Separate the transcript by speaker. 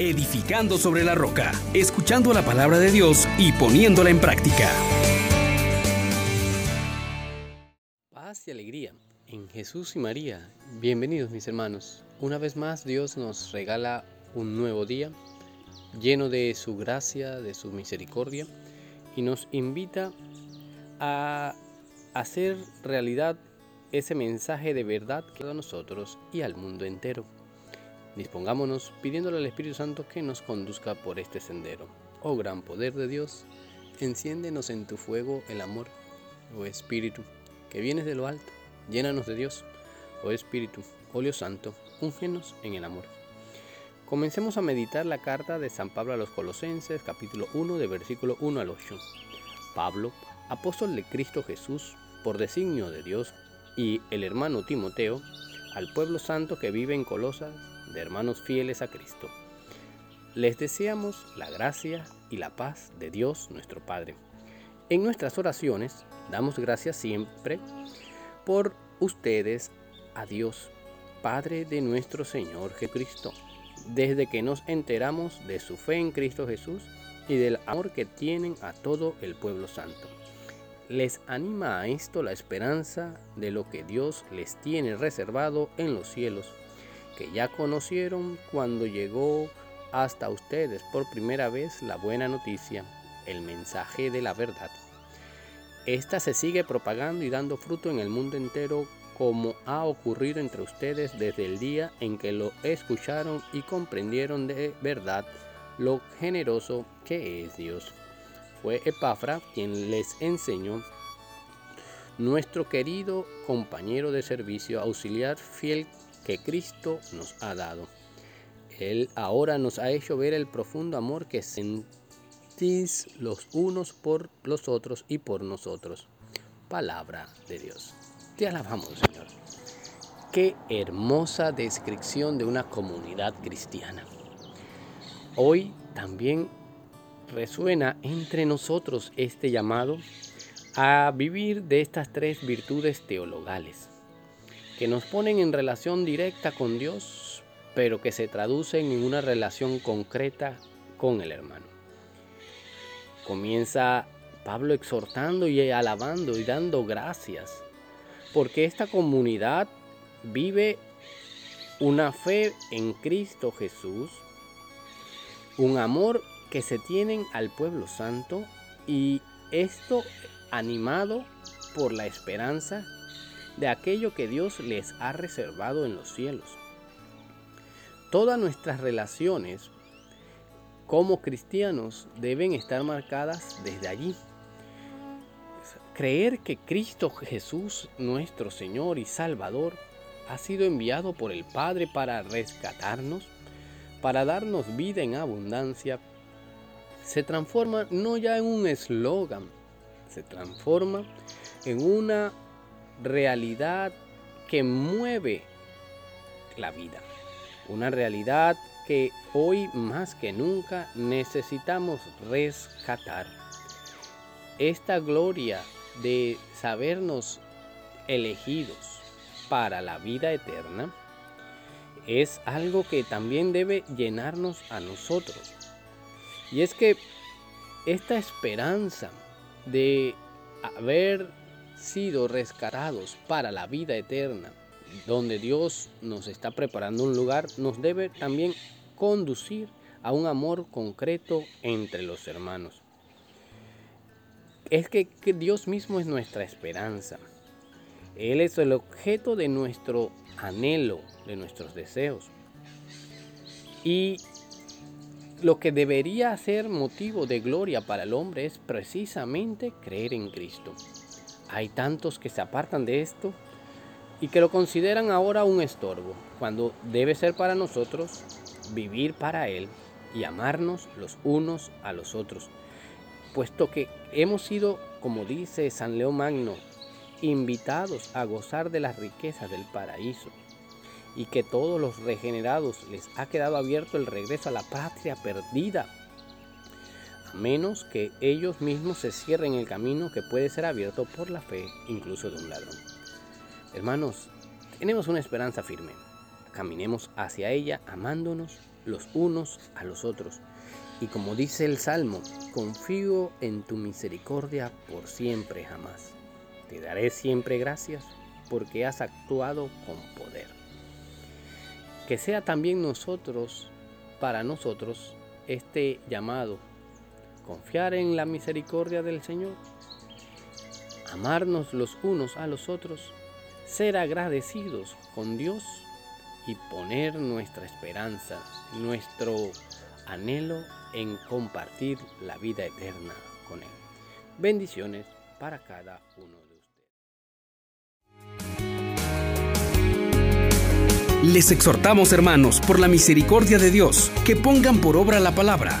Speaker 1: edificando sobre la roca, escuchando la palabra de Dios y poniéndola en práctica.
Speaker 2: Paz y alegría en Jesús y María. Bienvenidos mis hermanos. Una vez más Dios nos regala un nuevo día lleno de su gracia, de su misericordia y nos invita a hacer realidad ese mensaje de verdad que a nosotros y al mundo entero. Dispongámonos pidiéndole al Espíritu Santo que nos conduzca por este sendero. Oh gran poder de Dios, enciéndenos en tu fuego el amor, oh Espíritu, que vienes de lo alto, llénanos de Dios, oh Espíritu, óleo santo, úngenos en el amor. Comencemos a meditar la carta de San Pablo a los Colosenses, capítulo 1, de versículo 1 al 8. Pablo, apóstol de Cristo Jesús, por designio de Dios, y el hermano Timoteo, al pueblo santo que vive en Colosas, de hermanos fieles a Cristo. Les deseamos la gracia y la paz de Dios nuestro Padre. En nuestras oraciones damos gracias siempre por ustedes a Dios, Padre de nuestro Señor Jesucristo, desde que nos enteramos de su fe en Cristo Jesús y del amor que tienen a todo el pueblo santo les anima a esto la esperanza de lo que Dios les tiene reservado en los cielos, que ya conocieron cuando llegó hasta ustedes por primera vez la buena noticia, el mensaje de la verdad. Esta se sigue propagando y dando fruto en el mundo entero como ha ocurrido entre ustedes desde el día en que lo escucharon y comprendieron de verdad lo generoso que es Dios. Fue Epafra quien les enseñó nuestro querido compañero de servicio, auxiliar fiel que Cristo nos ha dado. Él ahora nos ha hecho ver el profundo amor que sentís los unos por los otros y por nosotros. Palabra de Dios. Te alabamos, Señor. Qué hermosa descripción de una comunidad cristiana. Hoy también resuena entre nosotros este llamado a vivir de estas tres virtudes teologales, que nos ponen en relación directa con Dios, pero que se traducen en una relación concreta con el hermano. Comienza Pablo exhortando y alabando y dando gracias, porque esta comunidad vive una fe en Cristo Jesús, un amor que se tienen al pueblo santo y esto animado por la esperanza de aquello que Dios les ha reservado en los cielos. Todas nuestras relaciones como cristianos deben estar marcadas desde allí. Creer que Cristo Jesús, nuestro Señor y Salvador, ha sido enviado por el Padre para rescatarnos, para darnos vida en abundancia, se transforma no ya en un eslogan, se transforma en una realidad que mueve la vida. Una realidad que hoy más que nunca necesitamos rescatar. Esta gloria de sabernos elegidos para la vida eterna es algo que también debe llenarnos a nosotros y es que esta esperanza de haber sido rescatados para la vida eterna, donde Dios nos está preparando un lugar, nos debe también conducir a un amor concreto entre los hermanos. Es que, Dios mismo es nuestra esperanza. Él es el objeto de nuestro anhelo, de nuestros deseos. Y lo que debería ser motivo de gloria para el hombre es precisamente creer en Cristo. Hay tantos que se apartan de esto y que lo consideran ahora un estorbo, cuando debe ser para nosotros vivir para Él y amarnos los unos a los otros, puesto que hemos sido, como dice San León Magno, invitados a gozar de las riquezas del paraíso y que todos los regenerados les ha quedado abierto el regreso a la patria perdida, menos que ellos mismos se cierren el camino que puede ser abierto por la fe incluso de un ladrón. Hermanos, tenemos una esperanza firme. caminemos hacia ella amándonos los unos a los otros. Y como dice el Salmo, confío en tu misericordia por siempre jamás. Te daré siempre gracias porque has actuado con poder. Que sea también nosotros, para nosotros, este llamado, confiar en la misericordia del Señor, amarnos los unos a los otros, ser agradecidos con Dios y poner nuestra esperanza, nuestro anhelo en compartir la vida eterna con Él. Bendiciones para cada uno de
Speaker 1: ustedes. Les exhortamos, hermanos, por la misericordia de Dios, que pongan por obra la palabra